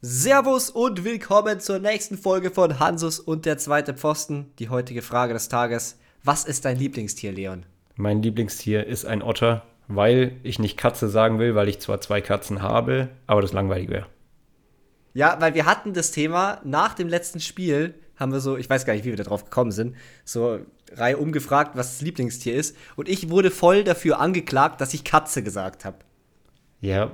Servus und willkommen zur nächsten Folge von Hansus und der zweite Pfosten. Die heutige Frage des Tages: Was ist dein Lieblingstier, Leon? Mein Lieblingstier ist ein Otter, weil ich nicht Katze sagen will, weil ich zwar zwei Katzen habe, aber das langweilig wäre. Ja, weil wir hatten das Thema nach dem letzten Spiel, haben wir so, ich weiß gar nicht, wie wir da drauf gekommen sind, so Reihe umgefragt, was das Lieblingstier ist. Und ich wurde voll dafür angeklagt, dass ich Katze gesagt habe. Ja,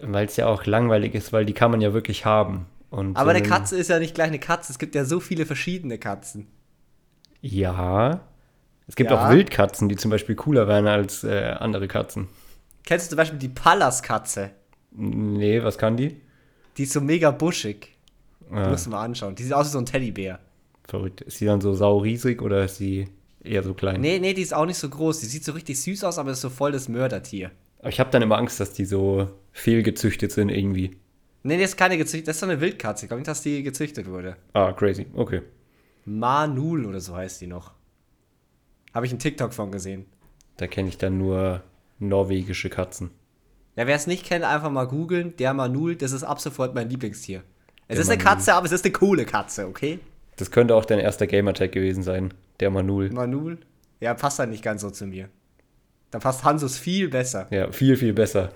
weil es ja auch langweilig ist, weil die kann man ja wirklich haben. Und Aber eine einen- Katze ist ja nicht gleich eine Katze. Es gibt ja so viele verschiedene Katzen. Ja. Es gibt Ja. auch Wildkatzen, die zum Beispiel cooler wären als äh, andere Katzen. Kennst du zum Beispiel die Pallas-Katze? Nee, was kann die? Die ist so mega buschig. Ah, Musst du mal anschauen. Die sieht aus wie so ein Teddybär. verrückt. Ist die dann so sauriesig oder ist sie eher so klein? Nee, nee, die ist auch nicht so groß. Die sieht so richtig süß aus, aber ist so voll das Mördertier. Aber ich habe dann immer Angst, dass die so fehlgezüchtet sind irgendwie. Nee, nee, ist keine gezüchtet. Das ist so eine Wildkatze. Ich glaube nicht, dass die gezüchtet wurde. Ah, crazy. Okay. Manul oder so heißt die noch. Habe ich einen TikTok von gesehen. Da kenne ich dann nur norwegische Katzen. Ja, wer es nicht kennt, einfach mal googeln. Der Manul, das ist ab sofort mein Lieblingstier. Es Der ist eine Manul. Katze, aber es ist eine coole Katze, okay? Das könnte auch dein erster Gamertag gewesen sein, der Manul. Manul? Ja, passt dann nicht ganz so zu mir. Da passt Hansus viel besser. Ja, viel, viel besser.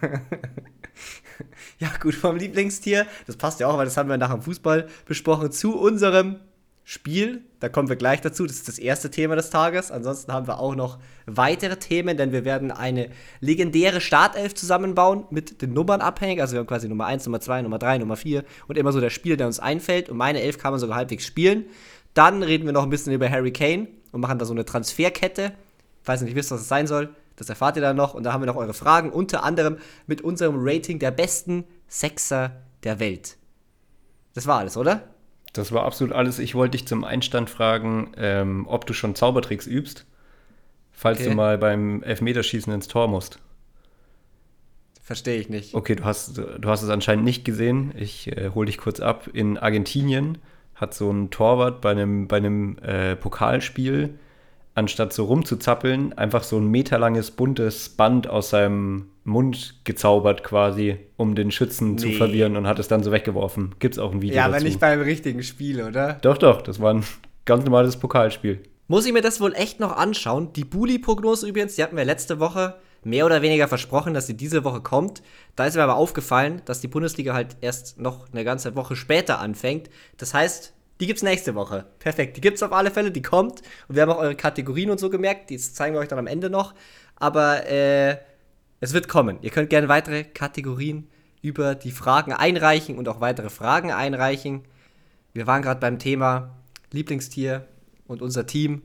Ja, gut, vom Lieblingstier, das passt ja auch, weil das haben wir nach dem Fußball besprochen, zu unserem Spiel. Da kommen wir gleich dazu. Das ist das erste Thema des Tages. Ansonsten haben wir auch noch weitere Themen, denn wir werden eine legendäre Startelf zusammenbauen mit den Nummern abhängig. Also wir haben quasi Nummer 1, Nummer 2, Nummer 3, Nummer 4 und immer so der Spieler, der uns einfällt. Und meine Elf kann man sogar halbwegs spielen. Dann reden wir noch ein bisschen über Harry Kane und machen da so eine Transferkette. Falls ihr nicht wisst, was es sein soll, das erfahrt ihr dann noch. Und da haben wir noch eure Fragen, unter anderem mit unserem Rating der besten Sechser der Welt. Das war alles, oder? Das war absolut alles. Ich wollte dich zum Einstand fragen, ähm, ob du schon Zaubertricks übst, falls Okay. du mal beim Elfmeterschießen ins Tor musst. Verstehe ich nicht. Okay, du hast, du hast es anscheinend nicht gesehen. Ich äh, hole dich kurz ab. In Argentinien hat so ein Torwart bei einem, bei einem äh, Pokalspiel, anstatt so rumzuzappeln, einfach so ein meterlanges buntes Band aus seinem Mund gezaubert quasi, um den Schützen zu Nee. verwirren und hat es dann so weggeworfen. Gibt's auch ein Video Ja, dazu. aber nicht beim richtigen Spiel, oder? Doch, doch, das war ein ganz normales Pokalspiel. Muss ich mir das wohl echt noch anschauen? Die Bully-Prognose übrigens, die hatten wir letzte Woche mehr oder weniger versprochen, dass sie diese Woche kommt. Da ist mir aber aufgefallen, dass die Bundesliga halt erst noch eine ganze Woche später anfängt. Das heißt, die gibt's nächste Woche. Perfekt. Die gibt's auf alle Fälle, die kommt. Und wir haben auch eure Kategorien und so gemerkt. Die zeigen wir euch dann am Ende noch. Aber äh, es wird kommen. Ihr könnt gerne weitere Kategorien über die Fragen einreichen und auch weitere Fragen einreichen. Wir waren gerade beim Thema Lieblingstier und unser Team.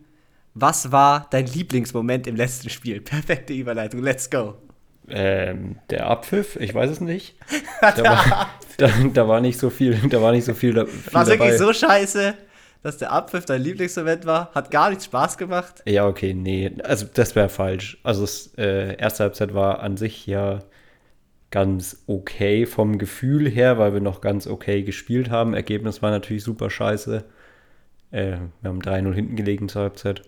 Was war dein Lieblingsmoment im letzten Spiel? Perfekte Überleitung, let's go. Ähm, der Abpfiff, ich weiß es nicht. Da war, da, da war nicht so viel, da war nicht so viel, da, viel War wirklich so scheiße, dass der Abpfiff dein Lieblingsmoment war? Hat gar nichts Spaß gemacht? Ja, okay, nee, also das wäre falsch. Also das äh, erste Halbzeit war an sich ja ganz okay vom Gefühl her, weil wir noch ganz okay gespielt haben. Ergebnis war natürlich super scheiße. Äh, wir haben 3-0 hinten gelegen zur Halbzeit.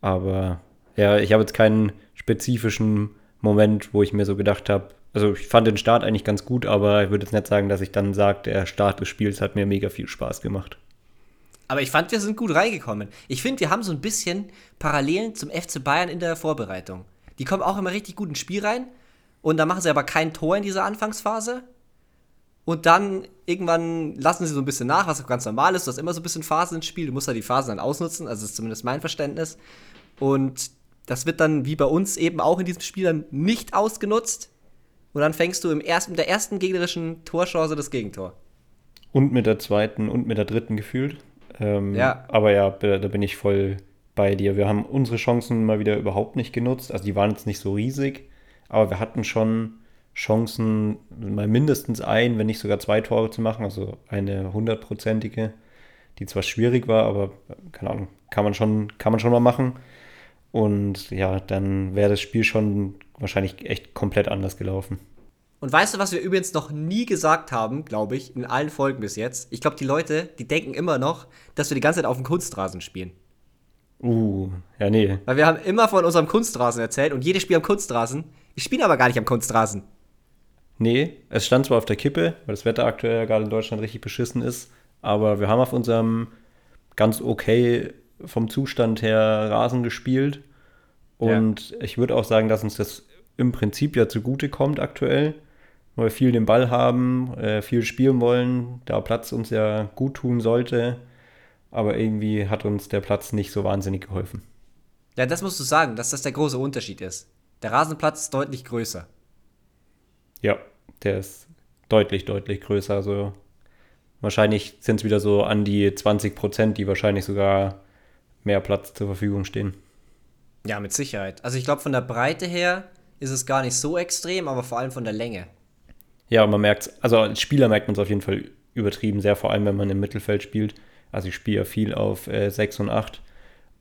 Aber ja, ich habe jetzt keinen spezifischen Moment, wo ich mir so gedacht habe, also ich fand den Start eigentlich ganz gut, aber ich würde jetzt nicht sagen, dass ich dann sage, der Start des Spiels hat mir mega viel Spaß gemacht. Aber ich fand, wir sind gut reingekommen. Ich finde, wir haben so ein bisschen Parallelen zum FC Bayern in der Vorbereitung. Die kommen auch immer richtig gut ins Spiel rein und dann machen sie aber kein Tor in dieser Anfangsphase. Und dann irgendwann lassen sie so ein bisschen nach, was auch ganz normal ist. Du hast immer so ein bisschen Phasen ins Spiel. Du musst ja die Phasen dann ausnutzen. Also ist zumindest mein Verständnis. Und das wird dann wie bei uns eben auch in diesem Spiel dann nicht ausgenutzt. Und dann fängst du im ersten, mit der ersten gegnerischen Torchance das Gegentor. Und mit der zweiten und mit der dritten gefühlt. Ähm, Ja. Aber ja, da, da bin ich voll bei dir. Wir haben unsere Chancen mal wieder überhaupt nicht genutzt. Also die waren jetzt nicht so riesig, aber wir hatten schon Chancen, mal mindestens ein, wenn nicht sogar zwei Tore zu machen. Also eine hundertprozentige, die zwar schwierig war, aber äh, keine Ahnung, kann man schon, kann man schon mal machen. Und ja, dann wäre das Spiel schon wahrscheinlich echt komplett anders gelaufen. Und weißt du, was wir übrigens noch nie gesagt haben, glaube ich, in allen Folgen bis jetzt? Ich glaube, die Leute, die denken immer noch, dass wir die ganze Zeit auf dem Kunstrasen spielen. Uh, ja, nee. Weil wir haben immer von unserem Kunstrasen erzählt und jedes Spiel am Kunstrasen. Wir spielen aber gar nicht am Kunstrasen. Nee, es stand zwar auf der Kippe, weil das Wetter aktuell ja gerade in Deutschland richtig beschissen ist, aber wir haben auf unserem ganz okay vom Zustand her Rasen gespielt. Und ja. ich würde auch sagen, dass uns das im Prinzip ja zugute kommt aktuell, weil wir viel den Ball haben, äh, viel spielen wollen, da Platz uns ja gut tun sollte. Aber irgendwie hat uns der Platz nicht so wahnsinnig geholfen. Ja, das musst du sagen, dass das der große Unterschied ist. Der Rasenplatz ist deutlich größer. Ja, der ist deutlich, deutlich größer. Also wahrscheinlich sind es wieder so an die 20 Prozent, die wahrscheinlich sogar mehr Platz zur Verfügung stehen. Ja, mit Sicherheit. Also ich glaube, von der Breite her ist es gar nicht so extrem, aber vor allem von der Länge. Ja, man merkt also als Spieler merkt man es auf jeden Fall übertrieben sehr, vor allem wenn man im Mittelfeld spielt. Also ich spiele ja viel auf äh, 6 und 8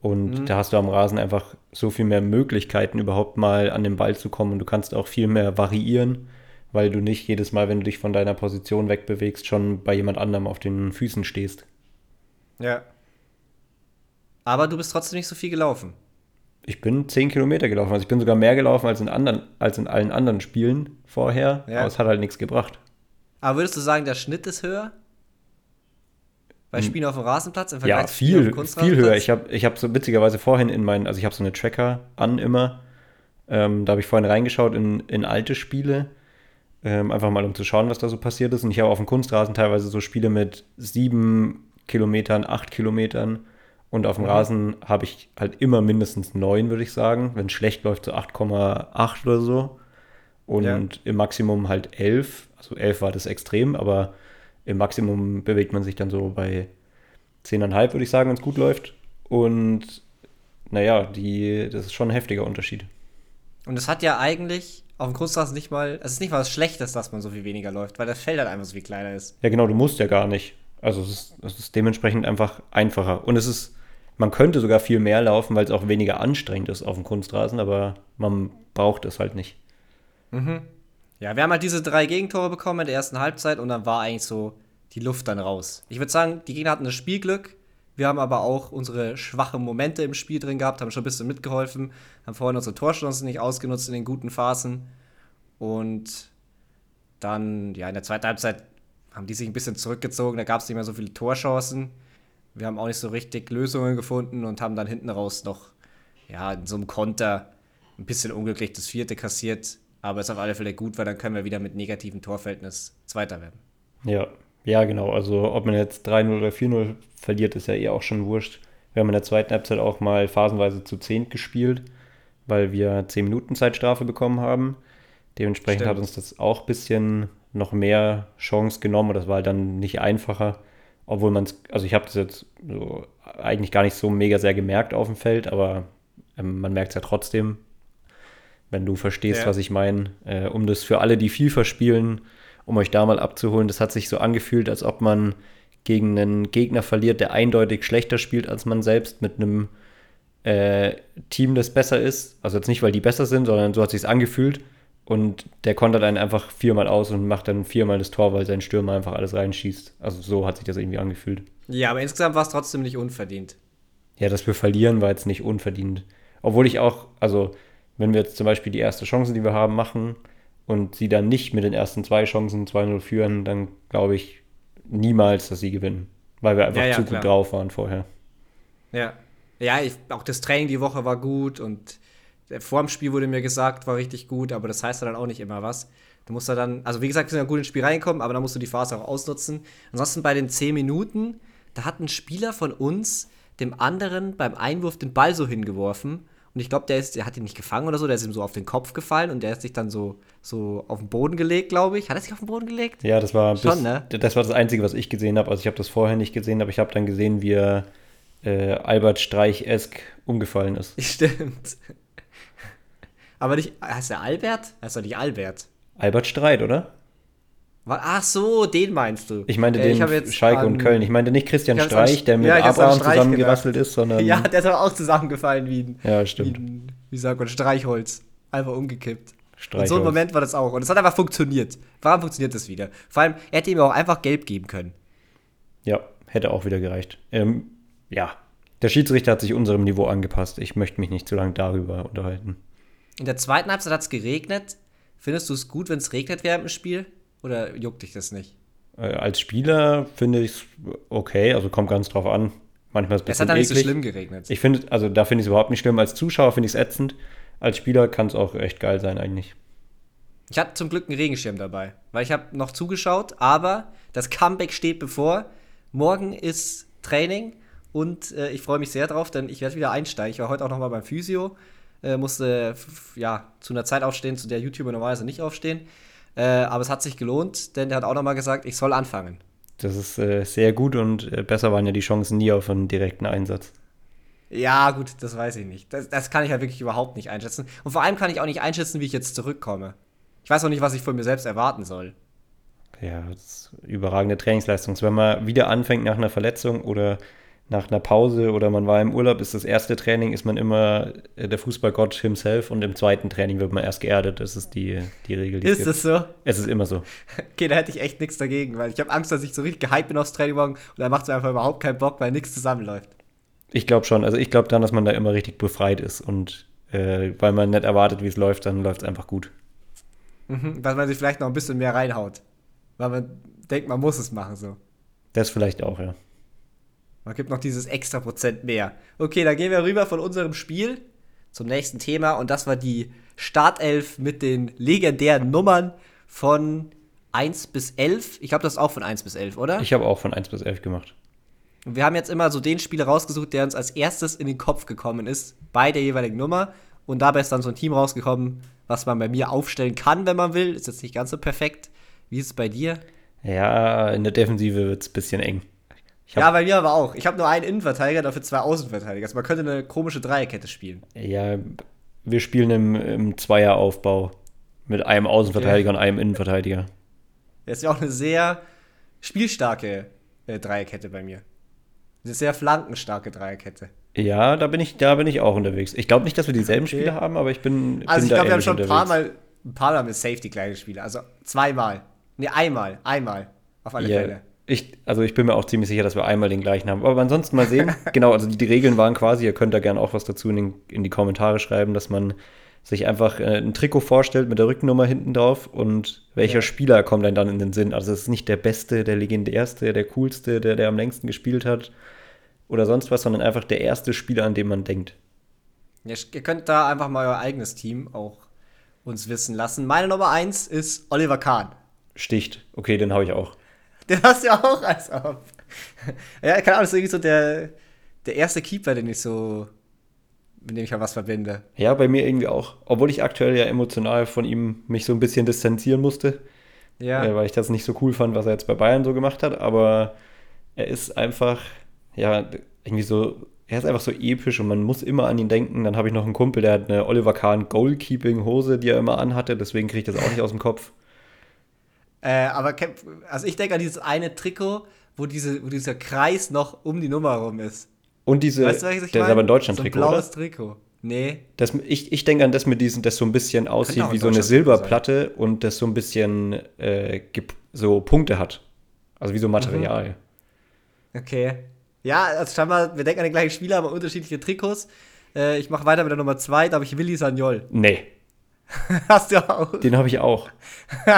und mhm. da hast du am Rasen einfach so viel mehr Möglichkeiten, überhaupt mal an den Ball zu kommen und du kannst auch viel mehr variieren, weil du nicht jedes Mal, wenn du dich von deiner Position wegbewegst, schon bei jemand anderem auf den Füßen stehst. Ja. Aber du bist trotzdem nicht so viel gelaufen. Ich bin 10 Kilometer gelaufen. Also ich bin sogar mehr gelaufen als in, anderen, als in allen anderen Spielen vorher. Ja. Aber es hat halt nichts gebracht. Aber würdest du sagen, der Schnitt ist höher? Bei hm. Spielen auf dem Rasenplatz im Vergleich ja, viel, zu viel höher. Ich habe ich hab so witzigerweise vorhin in meinen, also ich habe so eine Tracker an immer. Ähm, da habe ich vorhin reingeschaut in, in alte Spiele. Ähm, einfach mal, um zu schauen, was da so passiert ist. Und ich habe auf dem Kunstrasen teilweise so Spiele mit sieben Kilometern, acht Kilometern. Und auf dem mhm. Rasen habe ich halt immer mindestens 9, würde ich sagen. Wenn es schlecht läuft, so 8,8 oder so. Und ja. im Maximum halt 11. Also 11 war das extrem, aber im Maximum bewegt man sich dann so bei 10,5, würde ich sagen, wenn es gut läuft. Und naja, die, das ist schon ein heftiger Unterschied. Und es hat ja eigentlich auf dem Kunstrasen nicht mal, es ist nicht mal was Schlechtes, dass man so viel weniger läuft, weil das Feld halt einfach so viel kleiner ist. Ja, genau, du musst ja gar nicht. Also es ist, es ist dementsprechend einfach einfacher. Und es ist man könnte sogar viel mehr laufen, weil es auch weniger anstrengend ist auf dem Kunstrasen, aber man braucht es halt nicht. Mhm. Ja, wir haben halt diese drei Gegentore bekommen in der ersten Halbzeit und dann war eigentlich so die Luft dann raus. Ich würde sagen, die Gegner hatten das Spielglück. Wir haben aber auch unsere schwachen Momente im Spiel drin gehabt, haben schon ein bisschen mitgeholfen, haben vorhin unsere Torchancen nicht ausgenutzt in den guten Phasen. Und dann, ja, in der zweiten Halbzeit haben die sich ein bisschen zurückgezogen, da gab es nicht mehr so viele Torchancen. Wir haben auch nicht so richtig Lösungen gefunden und haben dann hinten raus noch, ja, in so einem Konter ein bisschen unglücklich das vierte kassiert. Aber ist auf alle Fälle gut, weil dann können wir wieder mit negativem Torverhältnis Zweiter werden. Ja, ja, genau. Also, ob man jetzt 3-0 oder 4-0 verliert, ist ja eh auch schon wurscht. Wir haben in der zweiten Halbzeit auch mal phasenweise zu 10 gespielt, weil wir 10 Minuten Zeitstrafe bekommen haben. Dementsprechend Stimmt. hat uns das auch ein bisschen noch mehr Chance genommen und das war halt dann nicht einfacher obwohl man es, also ich habe das jetzt so eigentlich gar nicht so mega sehr gemerkt auf dem Feld, aber ähm, man merkt es ja trotzdem, wenn du verstehst, ja. was ich meine. Äh, um das für alle, die FIFA spielen, um euch da mal abzuholen, das hat sich so angefühlt, als ob man gegen einen Gegner verliert, der eindeutig schlechter spielt als man selbst, mit einem äh, Team, das besser ist. Also jetzt nicht, weil die besser sind, sondern so hat sich angefühlt. Und der kontert einen einfach viermal aus und macht dann viermal das Tor, weil sein Stürmer einfach alles reinschießt. Also so hat sich das irgendwie angefühlt. Ja, aber insgesamt war es trotzdem nicht unverdient. Ja, dass wir verlieren, war jetzt nicht unverdient. Obwohl ich auch, also wenn wir jetzt zum Beispiel die erste Chance, die wir haben, machen und sie dann nicht mit den ersten zwei Chancen 2-0 führen, dann glaube ich niemals, dass sie gewinnen. Weil wir einfach ja, ja, zu klar. gut drauf waren vorher. Ja. Ja, ich, auch das Training die Woche war gut und vor dem Spiel wurde mir gesagt, war richtig gut, aber das heißt dann auch nicht immer was. Du musst da dann, also wie gesagt, wir sind ja gut ins Spiel reinkommen, aber dann musst du die Phase auch ausnutzen. Ansonsten bei den 10 Minuten, da hat ein Spieler von uns dem anderen beim Einwurf den Ball so hingeworfen. Und ich glaube, der, der hat ihn nicht gefangen oder so, der ist ihm so auf den Kopf gefallen und der ist sich dann so, so auf den Boden gelegt, glaube ich. Hat er sich auf den Boden gelegt? Ja, das war, Schon, bis, ne? das, war das Einzige, was ich gesehen habe. Also ich habe das vorher nicht gesehen, aber ich habe dann gesehen, wie er äh, Albert Streich-esk umgefallen ist. Stimmt. Aber nicht, heißt der Albert? Heißt doch nicht Albert. Albert Streit, oder? Ach so, den meinst du. Ich meinte äh, den ich Schalke an, und Köln. Ich meinte nicht Christian Streich, der mit ja, Abraham zusammengerasselt ist, sondern. Ja, der ist aber auch zusammengefallen wie ein. Ja, stimmt. Wie, ein, wie sagt man, Streichholz. Einfach umgekippt. Und so ein Moment war das auch. Und es hat einfach funktioniert. Warum funktioniert das wieder? Vor allem, er hätte ihm auch einfach gelb geben können. Ja, hätte auch wieder gereicht. Ähm, ja, der Schiedsrichter hat sich unserem Niveau angepasst. Ich möchte mich nicht zu lange darüber unterhalten. In der zweiten Halbzeit hat es geregnet. Findest du es gut, wenn es regnet während dem Spiel? Oder juckt dich das nicht? Äh, als Spieler finde ich es okay, also kommt ganz drauf an. Manchmal ist es ein Es hat bisschen dann nicht so eklig. schlimm geregnet. Ich finde, also da finde ich es überhaupt nicht schlimm. Als Zuschauer finde ich es ätzend. Als Spieler kann es auch echt geil sein eigentlich. Ich hatte zum Glück einen Regenschirm dabei, weil ich habe noch zugeschaut, aber das Comeback steht bevor. Morgen ist Training und äh, ich freue mich sehr drauf, denn ich werde wieder einsteigen. Ich war heute auch noch mal beim Physio, äh, musste ja zu einer Zeit aufstehen, zu der YouTuber normalerweise nicht aufstehen. Äh, aber es hat sich gelohnt, denn der hat auch noch mal gesagt, ich soll anfangen. Das ist äh, sehr gut und äh, besser waren ja die Chancen nie auf einen direkten Einsatz. Ja, gut, das weiß ich nicht. Das, das kann ich ja wirklich überhaupt nicht einschätzen. Und vor allem kann ich auch nicht einschätzen, wie ich jetzt zurückkomme. Ich weiß auch nicht, was ich von mir selbst erwarten soll. Ja, das ist überragende Trainingsleistung. Wenn man wieder anfängt nach einer Verletzung oder nach einer Pause oder man war im Urlaub, ist das erste Training, ist man immer äh, der Fußballgott himself und im zweiten Training wird man erst geerdet. Das ist die, die Regel, die es Ist das so? Es ist immer so. Okay, da hätte ich echt nichts dagegen, weil ich habe Angst, dass ich so richtig gehypt bin aufs Training morgen und dann macht es einfach überhaupt keinen Bock, weil nichts zusammenläuft. Ich glaube schon. Also ich glaube dann, dass man da immer richtig befreit ist und äh, weil man nicht erwartet, wie es läuft, dann läuft es einfach gut. Mhm, weil man sich vielleicht noch ein bisschen mehr reinhaut. Weil man denkt, man muss es machen so. Das vielleicht auch, ja. Man gibt noch dieses extra Prozent mehr. Okay, dann gehen wir rüber von unserem Spiel zum nächsten Thema und das war die Startelf mit den legendären Nummern von 1 bis 11. Ich glaube, das ist auch von 1 bis 11, oder? Ich habe auch von 1 bis 11 gemacht. Und wir haben jetzt immer so den Spieler rausgesucht, der uns als erstes in den Kopf gekommen ist, bei der jeweiligen Nummer. Und dabei ist dann so ein Team rausgekommen, was man bei mir aufstellen kann, wenn man will. Ist jetzt nicht ganz so perfekt. Wie ist es bei dir? Ja, in der Defensive wird es ein bisschen eng. Ja, bei mir aber auch. Ich habe nur einen Innenverteidiger, dafür zwei Außenverteidiger. Also man könnte eine komische Dreierkette spielen. ja, wir spielen im, im Zweieraufbau mit einem Außenverteidiger und einem Innenverteidiger. Das ist ja auch eine sehr spielstarke äh, Dreierkette bei mir. Eine sehr flankenstarke Dreierkette. Ja, da bin ich, da bin ich auch unterwegs. Ich glaube nicht, dass wir dieselben Okay. Spiele haben, aber ich bin. Also bin ich glaube, wir haben schon ein paar. Mal, ein paar Mal mit Safety kleine Spiele. Also zweimal. Ne, einmal. Einmal. Auf alle Ja, Fälle. Ich, also ich bin mir auch ziemlich sicher, dass wir einmal den gleichen haben. Aber ansonsten mal sehen. genau, also die, die Regeln waren quasi, ihr könnt da gerne auch was dazu in, den, in die Kommentare schreiben, dass man sich einfach äh, ein Trikot vorstellt mit der Rückennummer hinten drauf und welcher Ja. Spieler kommt dann dann in den Sinn. Also es ist nicht der Beste, der legendärste, der coolste, der, der am längsten gespielt hat oder sonst was, sondern einfach der erste Spieler, an den man denkt. Ja, ihr könnt da einfach mal euer eigenes Team auch uns wissen lassen. Meine Nummer 1 ist Oliver Kahn. Sticht. Okay, den habe ich auch. Den hast du ja auch als ob. Ja, keine Ahnung, das ist irgendwie so der, der erste Keeper, den ich so, mit dem ich ja was verbinde. Ja, bei mir irgendwie auch. Obwohl ich aktuell ja emotional von ihm mich so ein bisschen distanzieren musste. Ja. äh, weil ich das nicht so cool fand, was er jetzt bei Bayern so gemacht hat. Aber er ist einfach, ja, irgendwie so, er ist einfach so episch und man muss immer an ihn denken. Dann habe ich noch einen Kumpel, der hat eine Oliver Kahn Goalkeeping-Hose, die er immer anhatte. Deswegen kriege ich das auch nicht aus dem Kopf. Äh, aber also ich denke an dieses eine Trikot, wo, diese, wo dieser Kreis noch um die Nummer rum ist. Und diese, Weißt du, was ich der ist aber ein Deutschland-Trikot, So ein oder? blaues Trikot. Nee. Das, ich ich denke an das mit diesem, das so ein bisschen aussieht wie so eine Silberplatte und das so ein bisschen äh, so Punkte hat. Also wie so Material. Okay. Ja, also scheinbar, wir denken an den gleichen Spieler, aber unterschiedliche Trikots. Äh, ich mache weiter mit der Nummer 2, da habe ich Willi Sagnol. Nee, Hast du auch? den habe ich auch.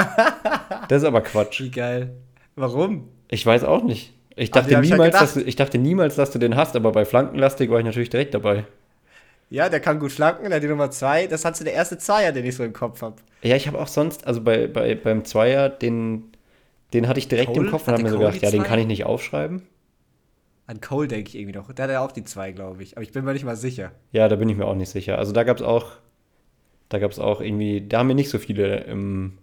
das ist aber Quatsch. Wie geil. Warum? Ich weiß auch nicht. Ich dachte, ich niemals, gedacht. dass du, ich dachte niemals, dass du den hast, aber bei Flankenlastig war ich natürlich direkt dabei. Ja, der kann gut flanken, der hat die Nummer 2. Das hat so der erste Zweier, den ich so im Kopf habe. Ja, ich habe auch sonst, also bei, bei, beim Zweier, den, den hatte ich direkt Cole? im Kopf und habe mir so gedacht, ja, den kann ich nicht aufschreiben. An Cole denke ich irgendwie noch. Der hat ja auch die 2, glaube ich. Aber ich bin mir nicht mal sicher. Ja, da bin ich mir auch nicht sicher. Also da gab es auch, da gab es auch irgendwie, da haben mir nicht so viele im,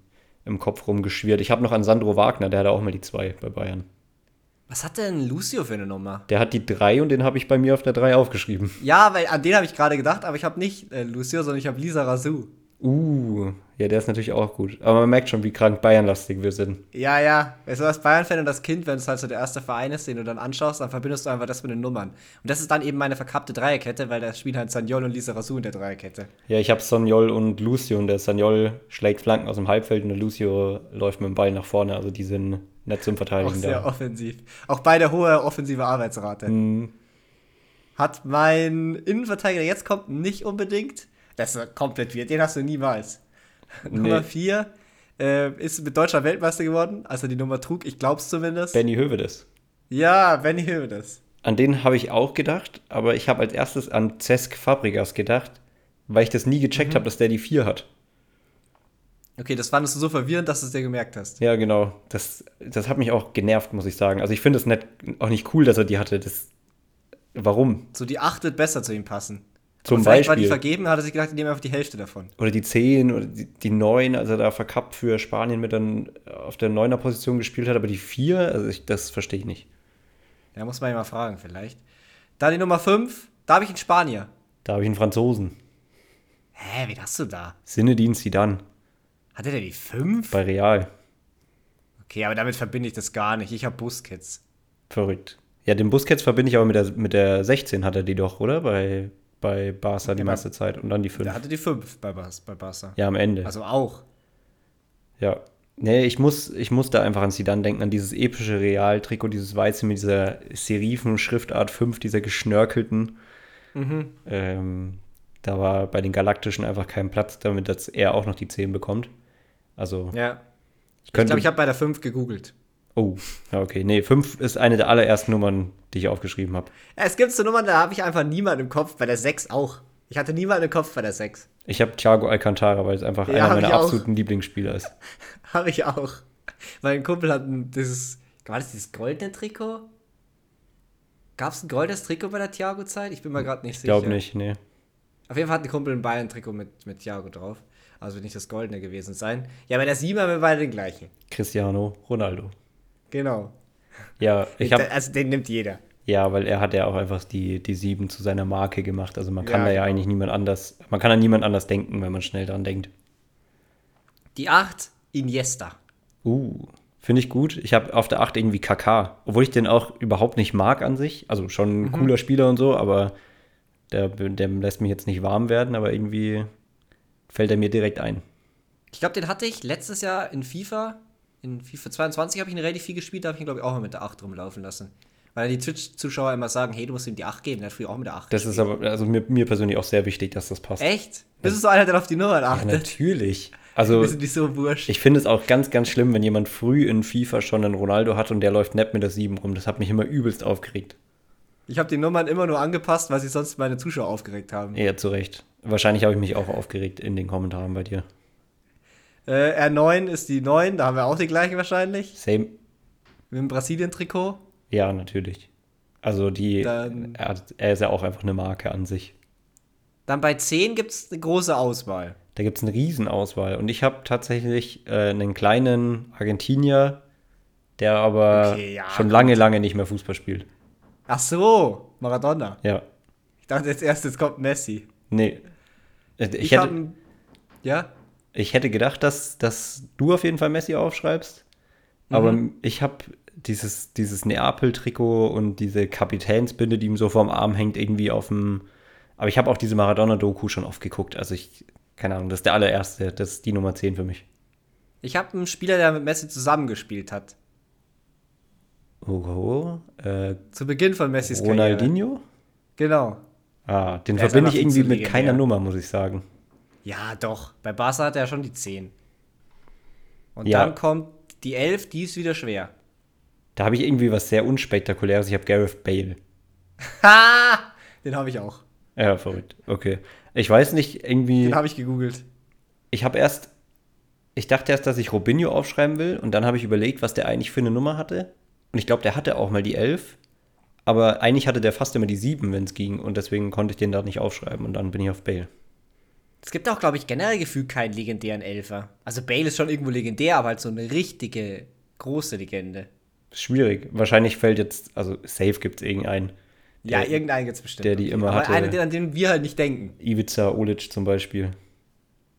im Kopf rumgeschwirrt. Ich habe noch an Sandro Wagner, der hatte auch mal die zwei bei Bayern. Was hat denn Lucio für eine Nummer? Der hat die drei und den habe ich bei mir auf der drei aufgeschrieben. Ja, weil an den habe ich gerade gedacht, aber ich habe nicht äh, Lucio, sondern ich habe Lisa Razou. Uh, ja, der ist natürlich auch gut. Aber man merkt schon, wie krank Bayernlastig wir sind. Ja, ja. Weißt du, als Bayern-Fan und das Kind, wenn es halt so der erste Verein ist, den du dann anschaust, dann verbindest du einfach das mit den Nummern. Und das ist dann eben meine verkappte Dreierkette, weil da spielen halt Sanyol und Lisa Razou in der Dreierkette. Ja, ich habe Sonjol und Lucio und der Sonjol schlägt Flanken aus dem Halbfeld und der Lucio läuft mit dem Ball nach vorne. Also die sind nicht zum Auch Verteidigen sehr da. offensiv. Auch beide hohe offensive Arbeitsrate. Hm, Hat mein Innenverteidiger, jetzt kommt, nicht unbedingt. Das ist komplett wird. Den hast du niemals. Nummer 4 äh, ist mit Deutscher Weltmeister geworden, als er die Nummer trug. Ich glaub's zumindest. Benny Hövedes. Ja, Benny Hövedes. An den habe ich auch gedacht, aber ich habe als erstes an Cesc Fabregas gedacht, weil ich das nie gecheckt Mhm. habe, dass der die 4 hat. Okay, das fandest du so verwirrend, dass du es dir gemerkt hast. Ja, genau. Das, das hat mich auch genervt, muss ich sagen. Also ich finde es nicht, auch nicht cool, dass er die hatte. Das, warum? So die 8 wird besser zu ihm passen. Zum Aber vielleicht war die Beispiel. vergeben, hat er sich gedacht, ich nehme einfach die Hälfte davon. Oder die 10 oder die, die 9, als er da verkappt für Spanien mit dann auf der 9er Position gespielt hat, aber die 4, also ich, das verstehe ich nicht. Ja, muss man ja mal fragen, vielleicht. Dann die Nummer 5, da habe ich einen Spanier. Da habe ich einen Franzosen. Hä, wen hast du da? Sinedin Zidane Hatte der die 5? bei Real. Okay, aber damit verbinde ich das gar nicht. Ich habe Busquets. Verrückt. Ja, den Busquets verbinde ich aber mit der, mit der 16 hat er die doch, oder? Bei, bei Barca die Ja, meiste Zeit. Und dann die 5. Der hatte die 5 bei, Bas bei Barca. Ja, am Ende. Also auch. Ja. Nee, ich muss, ich muss da einfach an Zidane denken, an dieses epische Real-Trikot, dieses weiße mit dieser Serifen-Schriftart 5, dieser geschnörkelten. Ähm, da war bei den Galaktischen einfach kein Platz, damit dass er auch noch die 10 bekommt. Also, Ja. ich Ich könnte. glaube, ich habe bei der 5 gegoogelt. Oh, ja, okay. Nee, 5 ist eine der allerersten Nummern, die ich aufgeschrieben habe. Es gibt so Nummern, da habe ich einfach niemanden im Kopf. Bei der 6 auch. Ich hatte niemanden im Kopf bei der 6. Ich habe Thiago Alcantara, weil es einfach Ja, einer meiner ich absoluten Lieblingsspieler ist. Habe ich auch. Mein Kumpel hat ein, dieses. War das dieses goldene Trikot? Gab es ein goldenes Trikot bei der Thiago-Zeit? Ich bin mir gerade nicht Ich sicher. glaube nicht, nee. Auf jeden Fall hat ein Kumpel ein Bayern-Trikot mit, mit Thiago drauf. Also wird nicht das goldene gewesen sein. Ja, bei der 7 haben wir beide den gleichen. Cristiano Ronaldo. Genau. Ja, ich habe also den nimmt jeder. Ja, weil er hat ja auch einfach die, die sieben zu seiner Marke gemacht. Also man kann Ja, da ja genau. eigentlich niemand anders, man kann an niemand anders denken, wenn man schnell dran denkt. Die 8, Iniesta. Uh, finde ich gut. Ich habe auf der 8 irgendwie KK, obwohl ich den auch überhaupt nicht mag an sich. Also schon ein cooler Spieler und so, aber der, der lässt mich jetzt nicht warm werden, aber irgendwie fällt er mir direkt ein. Ich glaube, den hatte ich letztes Jahr in FIFA. In FIFA 22 habe ich ihn relativ viel gespielt, da habe ich ihn, glaube ich, auch mal mit der 8 rumlaufen lassen. Weil die Twitch-Zuschauer immer sagen, hey, du musst ihm die 8 geben, der hat früher auch mit der 8 Das ist aber, also mir, mir persönlich auch sehr wichtig, dass das passt. Echt? Bist du so einer, der auf die Nummern Ja, achtet? natürlich. Also Wir sind nicht so wurscht. Ich finde es auch ganz, ganz schlimm, wenn jemand früh in FIFA schon einen Ronaldo hat und der läuft nett mit der 7 rum. Das hat mich immer übelst aufgeregt. Ich habe die Nummern immer nur angepasst, weil sich sonst meine Zuschauer aufgeregt haben. Ja, zu Recht. Wahrscheinlich habe ich mich auch aufgeregt in den Kommentaren bei dir. Äh, R9 ist die 9, da haben wir auch die gleiche wahrscheinlich. Same. Mit dem Brasilien-Trikot. Ja, natürlich. Also die, Dann- er, hat, er ist ja auch einfach eine Marke an sich. Dann bei 10 gibt es eine große Auswahl. Da gibt es eine Riesenauswahl. Und ich habe tatsächlich äh, einen kleinen Argentinier, der aber Okay, ja, schon gut. lange, lange nicht mehr Fußball spielt. Ach so, Maradona. Ja. Ich dachte jetzt erst, jetzt kommt Messi. Nee. Ich, Ich, hätte, habe Ja? Ich hätte gedacht, dass, dass du auf jeden Fall Messi aufschreibst. Aber ich habe dieses, dieses Neapel-Trikot und diese Kapitänsbinde, die ihm so vorm Arm hängt, irgendwie auf dem. Aber ich habe auch diese Maradona-Doku schon oft geguckt. Also ich, keine Ahnung, das ist der allererste. Das ist die Nummer 10 für mich. Ich habe einen Spieler, der mit Messi zusammengespielt hat. Oh, äh, Zu Beginn von Messis Karriere. Ronaldinho? Genau. Ah, den verbinde ich irgendwie mit keiner Nummer, muss ich sagen. Ja, doch. Bei Barca hat er schon die 10. Und Ja. dann kommt die 11, die ist wieder schwer. Da habe ich irgendwie was sehr Unspektakuläres. Ich habe Gareth Bale. Ha! Den habe ich auch. Ja, verrückt. Okay. Ich weiß nicht, irgendwie. Den habe ich gegoogelt. Ich habe erst, ich dachte erst, dass ich Robinho aufschreiben will und dann habe ich überlegt, was der eigentlich für eine Nummer hatte. Und ich glaube, der hatte auch mal die 11, aber eigentlich hatte der fast immer die 7, wenn es ging und deswegen konnte ich den da nicht aufschreiben und dann bin ich auf Bale. Es gibt auch, glaube ich, generell gefühlt keinen legendären Elfer. Also Bale ist schon irgendwo legendär, aber halt so eine richtige, große Legende. Schwierig. Wahrscheinlich fällt jetzt, also safe gibt es irgendeinen. Ja, Der- irgendeinen gibt es bestimmt. der die immer aber hatte. einen, an den wir halt nicht denken. Ivica Olic zum Beispiel.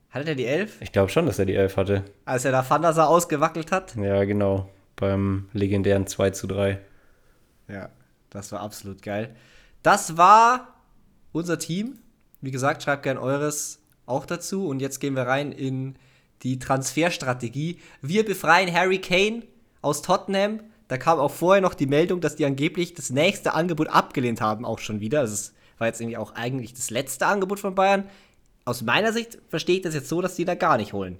Hatte der die 11? Ich glaube schon, dass er die 11 hatte. Als er da Sar ausgewackelt hat? Ja, genau. Beim legendären 2 zu 3. Ja, das war absolut geil. Das war unser Team. Wie gesagt, schreibt gern eures auch dazu. Und jetzt gehen wir rein in die Transferstrategie. Wir befreien Harry Kane aus Tottenham. Da kam auch vorher noch die Meldung, dass die angeblich das nächste Angebot abgelehnt haben, auch schon wieder. Also es war jetzt irgendwie auch eigentlich das letzte Angebot von Bayern. aus meiner Sicht verstehe ich das jetzt so, dass die da gar nicht holen.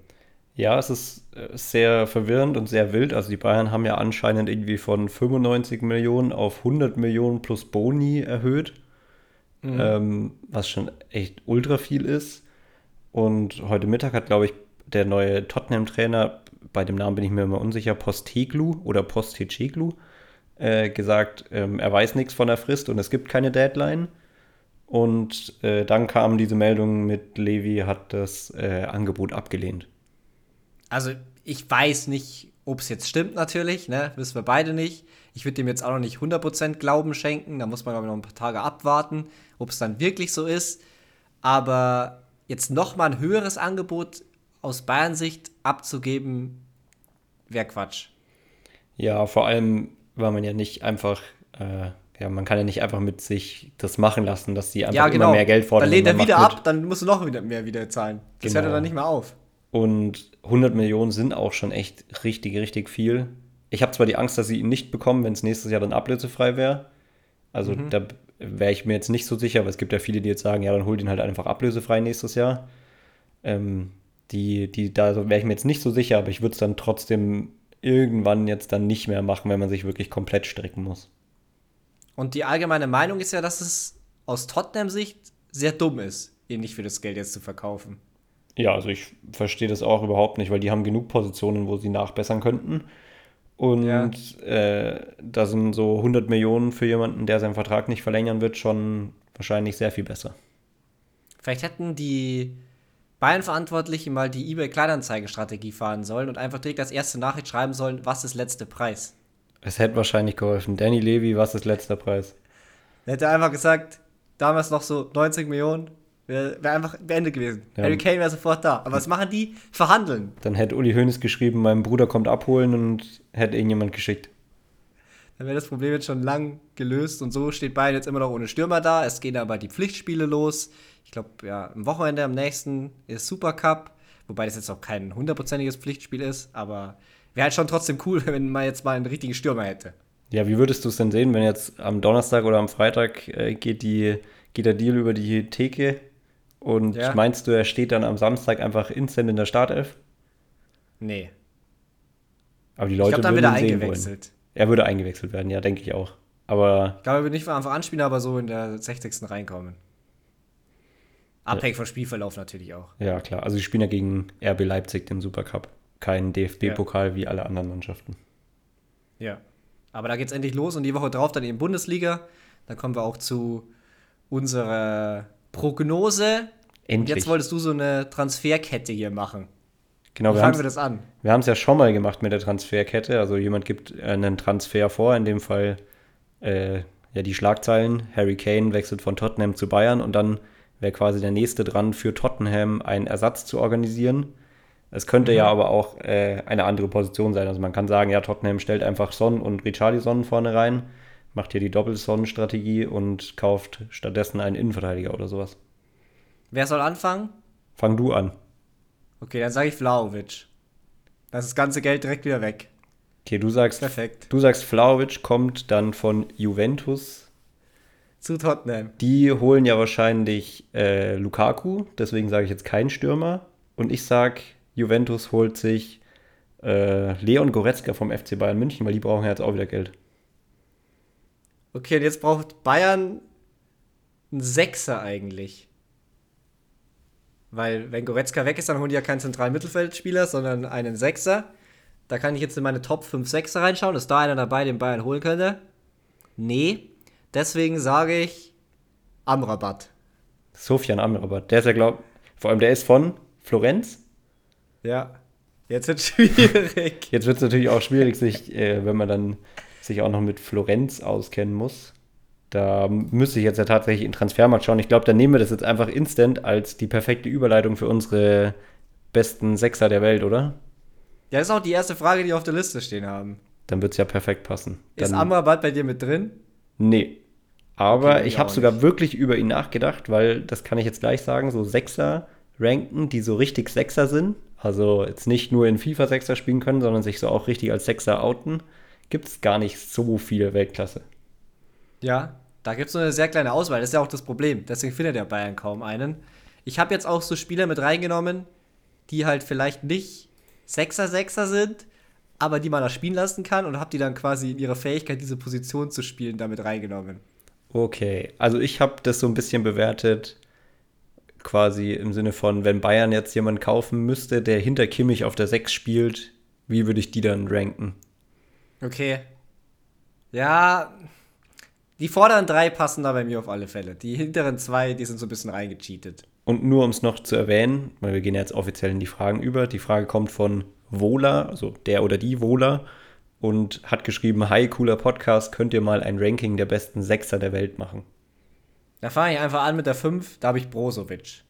Ja, es ist äh, sehr verwirrend und sehr wild. Also die Bayern haben ja anscheinend irgendwie von 95 Millionen auf 100 Millionen plus Boni erhöht, mhm. ähm, was schon echt ultra viel ist. Und heute Mittag hat, glaube ich, der neue Tottenham-Trainer, bei dem Namen bin ich mir immer unsicher, Posteglu oder Posteceglu, äh, gesagt, ähm, er weiß nichts von der Frist und es gibt keine Deadline. Und äh, dann kam diese Meldung mit Levi hat das äh, Angebot abgelehnt. Also ich weiß nicht, ob es jetzt stimmt natürlich, ne? wissen wir beide nicht. Ich würde dem jetzt auch noch nicht 100% Glauben schenken, da muss man aber noch ein paar Tage abwarten, ob es dann wirklich so ist. Aber jetzt nochmal ein höheres Angebot aus Bayern-Sicht abzugeben, wäre Quatsch. Ja, vor allem, weil man ja nicht einfach, äh, ja, man kann ja nicht einfach mit sich das machen lassen, dass die einfach ja, genau. immer mehr Geld fordern. Dann lehnt er wieder ab, dann musst du noch wieder mehr wieder zahlen. Das genau. hört er dann nicht mehr auf. Und 100 Millionen sind auch schon echt richtig, richtig viel. Ich habe zwar die Angst, dass sie ihn nicht bekommen, wenn es nächstes Jahr dann ablösefrei wäre. Also mhm. da wäre ich mir jetzt nicht so sicher, weil es gibt ja viele, die jetzt sagen, ja, dann hol ihn halt einfach ablösefrei nächstes Jahr. Ähm, die, die, da wäre ich mir jetzt nicht so sicher, aber ich würde es dann trotzdem irgendwann jetzt dann nicht mehr machen, wenn man sich wirklich komplett strecken muss. Und die allgemeine Meinung ist ja, dass es aus Tottenham-Sicht sehr dumm ist, ihn nicht für das Geld jetzt zu verkaufen. Ja, also ich verstehe das auch überhaupt nicht, weil die haben genug Positionen, wo sie nachbessern könnten. Und ja. äh, da sind so 100 Millionen für jemanden, der seinen Vertrag nicht verlängern wird, schon wahrscheinlich sehr viel besser. Vielleicht hätten die Bayern-Verantwortlichen mal die eBay-Kleinanzeigen-Strategie fahren sollen und einfach direkt als erste Nachricht schreiben sollen, was ist letzter Preis. Es hätte wahrscheinlich geholfen. Danny Levy, was ist letzter Preis? Er hätte einfach gesagt, damals noch so 90 Millionen, Wäre wär einfach beendet gewesen. Ja. Harry Kane wäre sofort da. Aber was machen die? Verhandeln. Dann hätte Uli Hoeneß geschrieben, mein Bruder kommt abholen und hätte irgendjemand geschickt. Dann wäre das Problem jetzt schon lang gelöst und so steht Bayern jetzt immer noch ohne Stürmer da. Es gehen aber die Pflichtspiele los. Ich glaube, ja, am Wochenende am nächsten ist Supercup, wobei das jetzt auch kein hundertprozentiges Pflichtspiel ist, aber wäre halt schon trotzdem cool, wenn man jetzt mal einen richtigen Stürmer hätte. Ja, wie würdest du es denn sehen, wenn jetzt am Donnerstag oder am Freitag äh, geht, die, geht der Deal über die Theke und ja. meinst du, er steht dann am Samstag einfach instant in der Startelf? Nee. Aber die Leute ich glaub, dann würden ihn sehen eingewechselt. Wollen. Er würde eingewechselt werden, ja, denke ich auch. Aber ich glaube, er wird nicht von Anfang an spielen, aber so in der 60. reinkommen. Abhängig ja. vom Spielverlauf natürlich auch. Ja, klar. Also, sie spielen ja gegen RB Leipzig den Supercup. Kein DFB-Pokal ja. wie alle anderen Mannschaften. Ja. Aber da geht es endlich los und die Woche drauf dann in Bundesliga. Dann kommen wir auch zu unserer Prognose. Endlich. Und jetzt wolltest du so eine Transferkette hier machen. Genau, Wie fangen wir das an? Wir haben es ja schon mal gemacht mit der Transferkette. Also jemand gibt einen Transfer vor, in dem Fall äh, ja die Schlagzeilen. Harry Kane wechselt von Tottenham zu Bayern und dann wäre quasi der nächste dran, für Tottenham einen Ersatz zu organisieren. Es könnte mhm. ja aber auch äh, eine andere Position sein. Also man kann sagen, ja, Tottenham stellt einfach Son und Richarlison vorne rein macht hier die Doppelson-Strategie und kauft stattdessen einen Innenverteidiger oder sowas. Wer soll anfangen? Fang du an. Okay, dann sage ich Vlaovic. Das ist das ganze Geld direkt wieder weg. Okay, du sagst, Perfekt. du sagst, Vlaovic kommt dann von Juventus zu Tottenham. Die holen ja wahrscheinlich äh, Lukaku, deswegen sage ich jetzt kein Stürmer. Und ich sage, Juventus holt sich äh, Leon Goretzka vom FC Bayern München, weil die brauchen ja jetzt auch wieder Geld. Okay, und jetzt braucht Bayern einen Sechser eigentlich. Weil, wenn Goretzka weg ist, dann holen die ja keinen zentralen Mittelfeldspieler, sondern einen Sechser. Da kann ich jetzt in meine Top 5 Sechser reinschauen. Ist da einer dabei, den Bayern holen könnte? Nee. Deswegen sage ich Amrabat. Sofian Amrabat. Der ist ja, glaub vor allem der ist von Florenz. Ja. Jetzt wird es schwierig. Jetzt wird es natürlich auch schwierig, sich, äh, wenn man dann sich auch noch mit Florenz auskennen muss. Da müsste ich jetzt ja tatsächlich in Transfermarkt schauen. Ich glaube, dann nehmen wir das jetzt einfach instant als die perfekte Überleitung für unsere besten Sechser der Welt, oder? Ja, das ist auch die erste Frage, die wir auf der Liste stehen haben. Dann wird es ja perfekt passen. Dann, ist Amrabat bei dir mit drin? Nee. Aber okay, ich habe sogar wirklich über ihn nachgedacht, weil das kann ich jetzt gleich sagen, so Sechser ranken, die so richtig Sechser sind. Also jetzt nicht nur in FIFA Sechser spielen können, sondern sich so auch richtig als Sechser outen gibt es gar nicht so viele Weltklasse. Ja, da gibt es nur eine sehr kleine Auswahl. Das ist ja auch das Problem. Deswegen findet der Bayern kaum einen. Ich habe jetzt auch so Spieler mit reingenommen, die halt vielleicht nicht Sechser, Sechser sind, aber die man da spielen lassen kann und habe die dann quasi in ihrer Fähigkeit, diese Position zu spielen, damit reingenommen. Okay, also ich habe das so ein bisschen bewertet, quasi im Sinne von, wenn Bayern jetzt jemanden kaufen müsste, der hinter Kimmich auf der 6 spielt, wie würde ich die dann ranken? Okay. Ja, die vorderen drei passen da bei mir auf alle Fälle. Die hinteren zwei, die sind so ein bisschen reingecheatet. Und nur um es noch zu erwähnen, weil wir gehen jetzt offiziell in die Fragen über. Die Frage kommt von Wola, also der oder die Wola, und hat geschrieben: Hi, cooler Podcast, könnt ihr mal ein Ranking der besten Sechser der Welt machen? Da fange ich einfach an mit der 5, da habe ich Brozovic.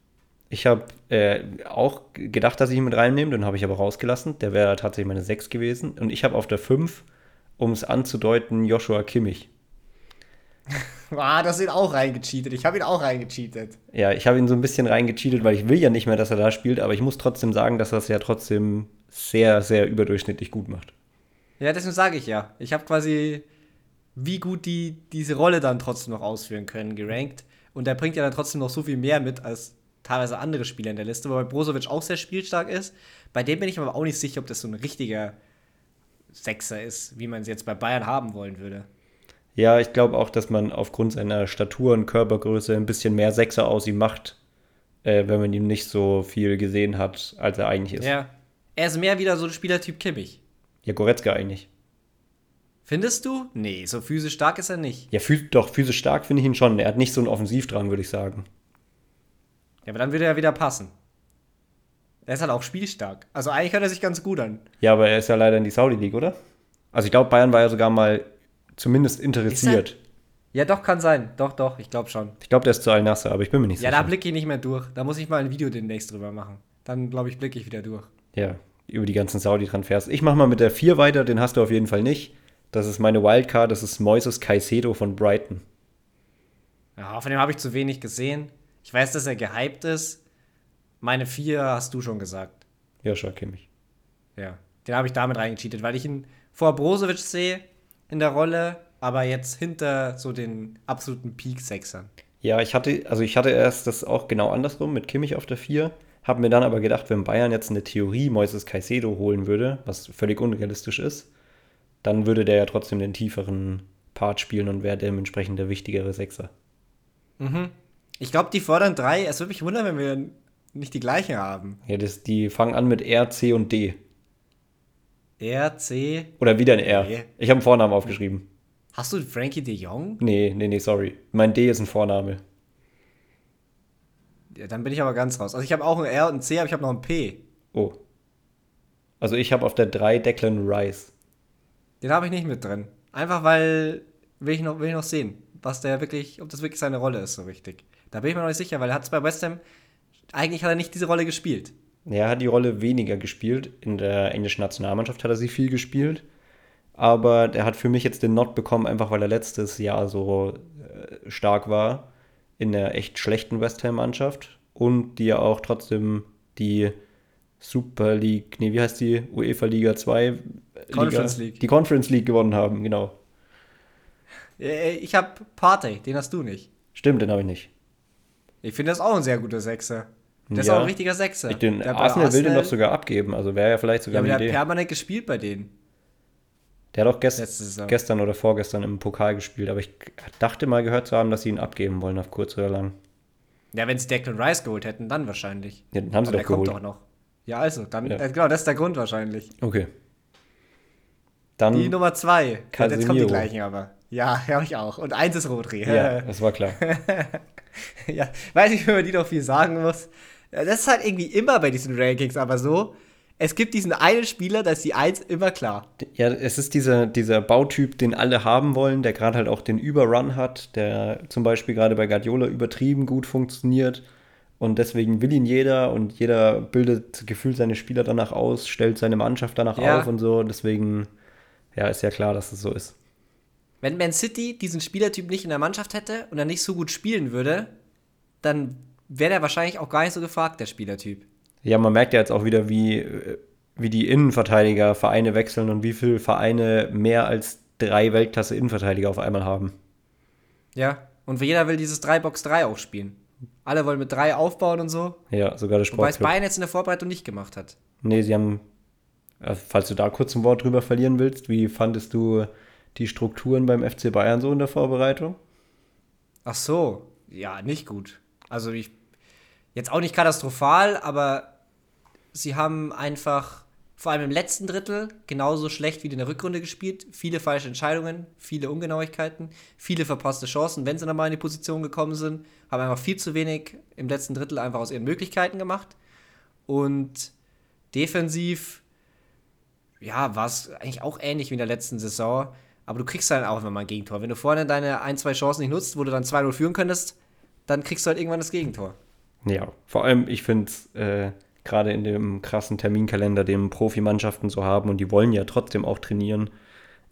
Ich habe äh, auch gedacht, dass ich ihn mit reinnehme, den habe ich aber rausgelassen. Der wäre tatsächlich meine 6 gewesen. Und ich habe auf der 5, um es anzudeuten, Joshua Kimmich. Ah, das ist auch reingecheatet. Ich habe ihn auch reingecheatet. Ja, ich habe ihn so ein bisschen reingecheatet, weil ich will ja nicht mehr, dass er da spielt, aber ich muss trotzdem sagen, dass er es ja trotzdem sehr, sehr überdurchschnittlich gut macht. Ja, deswegen sage ich ja. Ich habe quasi, wie gut die diese Rolle dann trotzdem noch ausführen können, gerankt. Und der bringt ja dann trotzdem noch so viel mehr mit als teilweise andere Spieler in der Liste, wobei Brozovic auch sehr spielstark ist. Bei dem bin ich aber auch nicht sicher, ob das so ein richtiger Sechser ist, wie man es jetzt bei Bayern haben wollen würde. Ja, ich glaube auch, dass man aufgrund seiner Statur und Körpergröße ein bisschen mehr Sechser aus ihm macht, äh, wenn man ihm nicht so viel gesehen hat, als er eigentlich ist. Ja. Er ist mehr wieder so ein Spielertyp Kimmich. Ja, Goretzka eigentlich. Findest du? Nee, so physisch stark ist er nicht. Ja, phys doch, physisch stark finde ich ihn schon. Er hat nicht so einen Offensivdrang, würde ich sagen. Ja, aber dann würde er wieder passen. Er ist halt auch spielstark. Also eigentlich hört er sich ganz gut an. Ja, aber er ist ja leider in die Saudi League, oder? Also ich glaube, Bayern war ja sogar mal zumindest interessiert. Ja, doch, kann sein. Doch, doch, ich glaube schon. Ich glaube, der ist zu Al-Nasser, aber ich bin mir nicht Ja, sicher. da blicke ich nicht mehr durch. Da muss ich mal ein Video demnächst drüber machen. Dann, glaube ich, blicke ich wieder durch. Ja, über die ganzen Saudi-Transfers. Ich mache mal mit der 4 weiter, den hast du auf jeden Fall nicht. Das ist meine Wildcard, das ist Moises Caicedo von Brighton. Ja, von dem habe ich zu wenig gesehen. Ich weiß, dass er gehypt ist. Meine vier hast du schon gesagt. Joshua Kimmich. Ja. Den habe ich damit reingecheatet, weil ich ihn vor Brozovic sehe in der Rolle, aber jetzt hinter so den absoluten Peak-Sechsern. Ja, ich hatte, also ich hatte erst das auch genau andersrum mit Kimmich auf der 4. Habe mir dann aber gedacht, wenn Bayern jetzt eine Theorie Moises Caicedo holen würde, was völlig unrealistisch ist, dann würde der ja trotzdem den tieferen Part spielen und wäre dementsprechend der wichtigere Sechser. Ich glaube, die vorderen drei, es würde mich wundern, wenn wir nicht die gleichen haben. Ja, das, die fangen an mit R, C und D. R, C. Oder wieder ein R. Nee. Ich habe einen Vornamen aufgeschrieben. Hast du Frankie de Jong? Nee, nee, nee, sorry. Mein D ist ein Vorname. Ja, dann bin ich aber ganz raus. Also ich habe auch ein R und ein C, aber ich habe noch ein P. Oh. Also ich habe auf der 3 Declan Rice. Den habe ich nicht mit drin. Einfach weil will ich noch, will ich noch sehen, was der wirklich, ob das wirklich seine Rolle ist, so richtig. Da bin ich mir noch nicht sicher, weil er hat es bei West Ham, eigentlich hat er nicht diese Rolle gespielt. Er hat die Rolle weniger gespielt. In der englischen Nationalmannschaft hat er sie viel gespielt. Aber der hat für mich jetzt den Not bekommen, einfach weil er letztes Jahr so äh, stark war in der echt schlechten West Ham-Mannschaft und die ja auch trotzdem die Super League, nee, wie heißt die? UEFA Liga 2? Conference Liga, League. Die Conference League gewonnen haben, genau. Äh, Ich habe Partey, den hast du nicht. Stimmt, den habe ich nicht. Ich finde das auch ein sehr guter Sechser. Der ist Ja. auch ein richtiger Sechser. Ich, den Der bei Arsenal will den doch sogar abgeben, also wäre ja vielleicht Ja, sogar aber eine der hat Idee. permanent gespielt bei denen. Der hat auch gest gestern oder vorgestern im Pokal gespielt, aber ich dachte mal gehört zu haben, dass sie ihn abgeben wollen auf kurz oder lang. Ja, wenn sie Declan Rice geholt hätten, dann wahrscheinlich. Ja, den haben sie Aber doch der kommt geholt. doch noch. Ja, also, dann, Ja. äh, genau, das ist der Grund wahrscheinlich. Okay. Dann, Die Nummer zwei. Ja, jetzt kommen die Casemiro. gleichen aber. Ja, habe ich auch. Und eins ist Rodri. ja, das war klar. ja, weiß nicht, wenn man die noch viel sagen muss. Das ist halt irgendwie immer bei diesen Rankings, aber so. Es gibt diesen einen Spieler, da ist die Eins immer klar. Ja, es ist dieser, dieser Bautyp, den alle haben wollen, der gerade halt auch den Überrun hat, der zum Beispiel gerade bei Guardiola übertrieben gut funktioniert. Und deswegen will ihn jeder und jeder bildet gefühlt seine Spieler danach aus, stellt seine Mannschaft danach Ja. auf und so. Deswegen, ja, ist ja klar, dass es so ist. Wenn Man City diesen Spielertyp nicht in der Mannschaft hätte und er nicht so gut spielen würde, dann wäre der wahrscheinlich auch gar nicht so gefragt, der Spielertyp. Ja, man merkt ja jetzt auch wieder, wie, wie die Innenverteidiger Vereine wechseln und wie viele Vereine mehr als drei Weltklasse-Innenverteidiger auf einmal haben. Ja. Und jeder will dieses 3-Box-3 auch spielen. Alle wollen mit drei aufbauen und so. Ja, sogar der Wobei es. Bayern jetzt in der Vorbereitung nicht gemacht hat. Nee, sie haben, äh, falls du da kurz ein Wort drüber verlieren willst, wie fandest du die Strukturen beim FC Bayern so in der Vorbereitung? Ach so, ja, nicht gut. Also ich jetzt auch nicht katastrophal, aber sie haben einfach vor allem im letzten Drittel genauso schlecht wie in der Rückrunde gespielt. Viele falsche Entscheidungen, viele Ungenauigkeiten, viele verpasste Chancen, wenn sie nochmal in die Position gekommen sind. Haben einfach viel zu wenig im letzten Drittel einfach aus ihren Möglichkeiten gemacht. Und defensiv, ja, war es eigentlich auch ähnlich wie in der letzten Saison. Aber du kriegst dann auch immer mal ein Gegentor. Wenn du vorne deine ein, zwei Chancen nicht nutzt, wo du dann 2-0 führen könntest, dann kriegst du halt irgendwann das Gegentor. Ja, vor allem, ich finde es äh, gerade in dem krassen Terminkalender, den Profimannschaften so haben und die wollen ja trotzdem auch trainieren,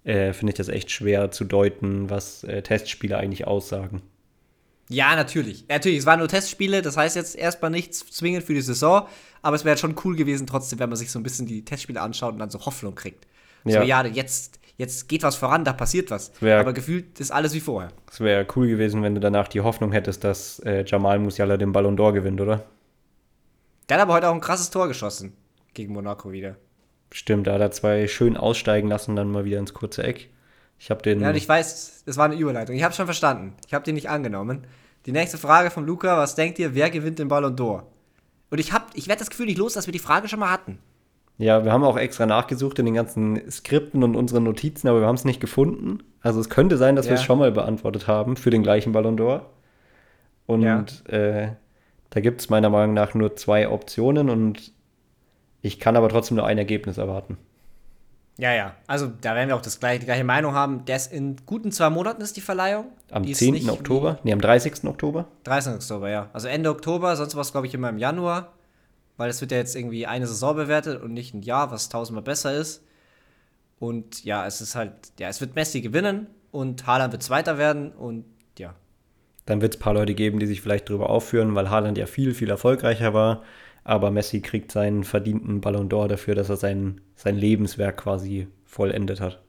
äh, finde ich das echt schwer zu deuten, was äh, Testspiele eigentlich aussagen. Ja, natürlich. Natürlich, es waren nur Testspiele, das heißt jetzt erstmal nichts zwingend für die Saison, aber es wäre schon cool gewesen trotzdem, wenn man sich so ein bisschen die Testspiele anschaut und dann so Hoffnung kriegt. So, Ja. ja, jetzt, jetzt geht was voran, da passiert was. Wär- aber gefühlt ist alles wie vorher. Es wäre cool gewesen, wenn du danach die Hoffnung hättest, dass äh, Jamal Musiala den Ballon d'Or gewinnt, oder? Der hat aber heute auch ein krasses Tor geschossen gegen Monaco wieder. Stimmt, da hat er zwei schön aussteigen lassen, dann mal wieder ins kurze Eck. Ich habe den. Ja, ich weiß, das war eine Überleitung. Ich habe schon verstanden. Ich habe die nicht angenommen. Die nächste Frage von Luca, was denkt ihr, wer gewinnt den Ballon d'Or? Und ich hab, ich werde das Gefühl nicht los, dass wir die Frage schon mal hatten. Ja, wir haben auch extra nachgesucht in den ganzen Skripten und unseren Notizen, aber wir haben es nicht gefunden. Also es könnte sein, dass wir Ja. es schon mal beantwortet haben für den gleichen Ballon d'Or. Und Ja. äh, da gibt es meiner Meinung nach nur zwei Optionen und ich kann aber trotzdem nur ein Ergebnis erwarten. Ja, ja. Also da werden wir auch das gleiche, die gleiche Meinung haben. Ist in guten zwei Monaten ist die Verleihung. Am Die ist 10. nicht Oktober, nee, am 30. Oktober. wie- 30. Oktober, ja. Also Ende Oktober, sonst war es, glaube ich, immer im Januar. Weil es wird ja jetzt irgendwie eine Saison bewertet und nicht ein Jahr, was tausendmal besser ist. Und ja, es ist halt, ja, es wird Messi gewinnen und Haaland wird Zweiter werden und ja. Dann wird es ein paar Leute geben, die sich vielleicht darüber aufführen, weil Haaland ja viel, viel erfolgreicher war. Aber Messi kriegt seinen verdienten Ballon d'Or dafür, dass er sein, sein Lebenswerk quasi vollendet hat.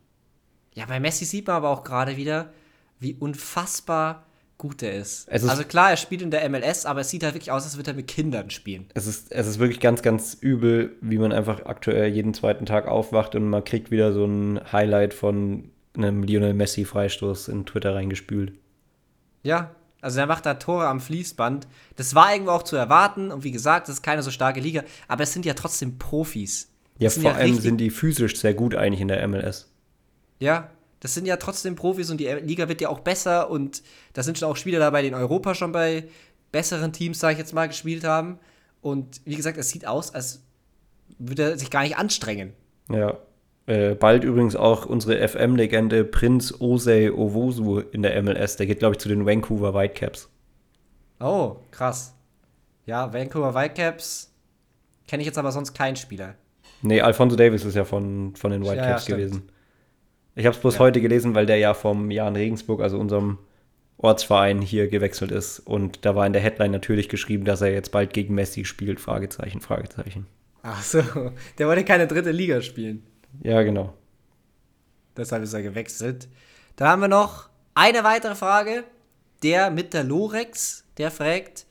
Ja, bei Messi sieht man aber auch gerade wieder, wie unfassbar gut er ist. Ist- Also klar, er spielt in der MLS, aber es sieht halt wirklich aus, als würde er mit Kindern spielen. Es ist, es ist wirklich ganz, ganz übel, wie man einfach aktuell jeden zweiten Tag aufwacht und man kriegt wieder so ein Highlight von einem Lionel Messi-Freistoß in Twitter reingespült. Ja, also er macht da Tore am Fließband. Das war irgendwo auch zu erwarten und wie gesagt, das ist keine so starke Liga, aber es sind ja trotzdem Profis. Ja, vor ja allem sind die physisch sehr gut eigentlich in der MLS. Ja, das sind ja trotzdem Profis und die Liga wird ja auch besser und da sind schon auch Spieler dabei, die in Europa schon bei besseren Teams, sage ich jetzt mal, gespielt haben. Und wie gesagt, es sieht aus, als würde er sich gar nicht anstrengen. Ja. Äh, bald übrigens auch unsere FM-Legende Prinz Osei Owosu in der MLS. Der geht, glaube ich, zu den Vancouver Whitecaps. Oh, krass. Ja, Vancouver Whitecaps kenne ich jetzt aber sonst keinen Spieler. Nee, Alfonso Davis ist ja von, von den Ja, ja, Whitecaps stimmt. gewesen. Ich habe es bloß Ja. heute gelesen, weil der ja vom Jan Regensburg, also unserem Ortsverein, hier gewechselt ist. Und da war in der Headline natürlich geschrieben, dass er jetzt bald gegen Messi spielt. Fragezeichen, Fragezeichen. Ach so, der wollte keine dritte Liga spielen. Ja, genau. Deshalb ist er gewechselt. Dann haben wir noch eine weitere Frage. Der mit der Lorex, der fragt,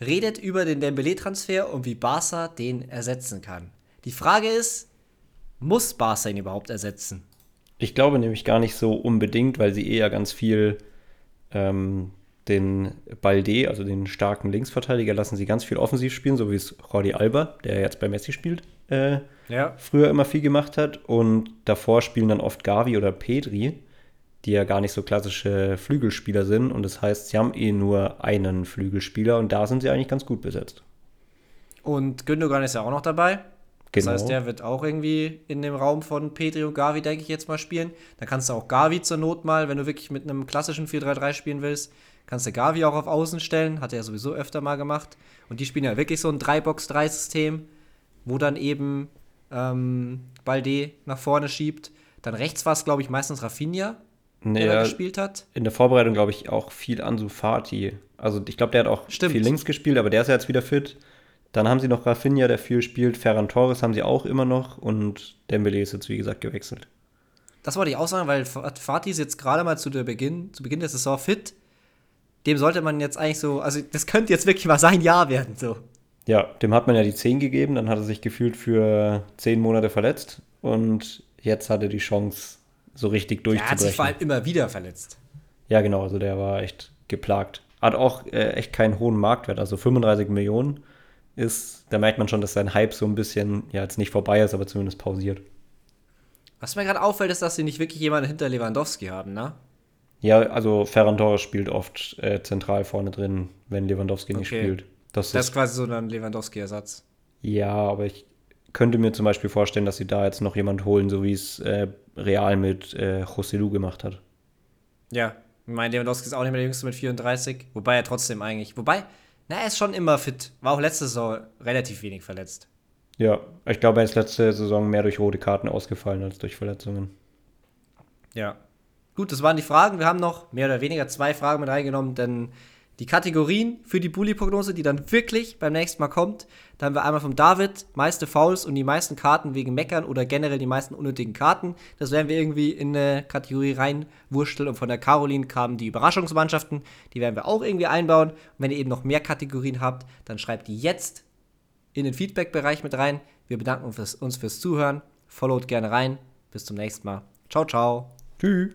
redet über den Dembele-Transfer und wie Barca den ersetzen kann. Die Frage ist, muss Barca ihn überhaupt ersetzen? Ich glaube nämlich gar nicht so unbedingt, weil sie eher ganz viel ähm, den Balde, also den starken Linksverteidiger, lassen sie ganz viel offensiv spielen, so wie es Jordi Alba, der jetzt bei Messi spielt, äh, Ja. früher immer viel gemacht hat. Und davor spielen dann oft Gavi oder Pedri, die ja gar nicht so klassische Flügelspieler sind. Und das heißt, sie haben eh nur einen Flügelspieler und da sind sie eigentlich ganz gut besetzt. Und Gündogan ist ja auch noch dabei. Das Genau. heißt, der wird auch irgendwie in dem Raum von Petri und Gavi, denke ich, jetzt mal spielen. Da kannst du auch Gavi zur Not mal, wenn du wirklich mit einem klassischen 4-3-3 spielen willst, kannst du Gavi auch auf Außen stellen. Hat er ja sowieso öfter mal gemacht. Und die spielen ja wirklich so ein 3-Box-3-System, wo dann eben ähm, Balde nach vorne schiebt. Dann rechts war es, glaube ich, meistens Rafinha, der da Naja, gespielt hat. in der Vorbereitung, glaube ich, auch viel Ansu Fati. Also ich glaube, der hat auch Stimmt. viel links gespielt, aber der ist ja jetzt wieder fit. Dann haben sie noch Rafinha, der viel spielt. Ferran Torres haben sie auch immer noch. Und Dembele ist jetzt, wie gesagt, gewechselt. Das wollte ich auch sagen, weil Fatih ist jetzt gerade mal zu, Beginn, zu Beginn der Saison fit. dem sollte man jetzt eigentlich so, also das könnte jetzt wirklich mal sein Jahr werden, so. Ja, dem hat man ja die 10 gegeben, dann hat er sich gefühlt für 10 Monate verletzt und jetzt hat er die Chance, so richtig durchzubrechen. Er hat sich vor allem immer wieder verletzt. Ja, genau, also der war echt geplagt. Hat auch äh, echt keinen hohen Marktwert, also 35 Millionen ist, da merkt man schon, dass sein Hype so ein bisschen, ja, jetzt nicht vorbei ist, aber zumindest pausiert. Was mir gerade auffällt, ist, dass sie nicht wirklich jemanden hinter Lewandowski haben, ne? Ja, also Ferran Torres spielt oft äh, zentral vorne drin, wenn Lewandowski okay. nicht spielt. Das, das ist quasi so ein Lewandowski-Ersatz. Ja, aber ich könnte mir zum Beispiel vorstellen, dass sie da jetzt noch jemand holen, so wie es äh, Real mit äh, José gemacht hat. Ja, ich meine, Lewandowski ist auch nicht mehr der Jüngste mit 34, wobei er trotzdem eigentlich, wobei, na, er ist schon immer fit. War auch letzte Saison relativ wenig verletzt. Ja, ich glaube, er ist letzte Saison mehr durch rote Karten ausgefallen als durch Verletzungen. Ja. Gut, das waren die Fragen. Wir haben noch mehr oder weniger zwei Fragen mit reingenommen, denn die Kategorien für die Bully-Prognose, die dann wirklich beim nächsten Mal kommt. Da haben wir einmal vom David meiste Fouls und die meisten Karten wegen Meckern oder generell die meisten unnötigen Karten. Das werden wir irgendwie in eine Kategorie reinwursteln. Und von der Caroline kamen die Überraschungsmannschaften. Die werden wir auch irgendwie einbauen. Und wenn ihr eben noch mehr Kategorien habt, dann schreibt die jetzt in den Feedback-Bereich mit rein. Wir bedanken uns fürs, uns fürs Zuhören. Followt gerne rein. Bis zum nächsten Mal. Ciao, ciao. Tschüss.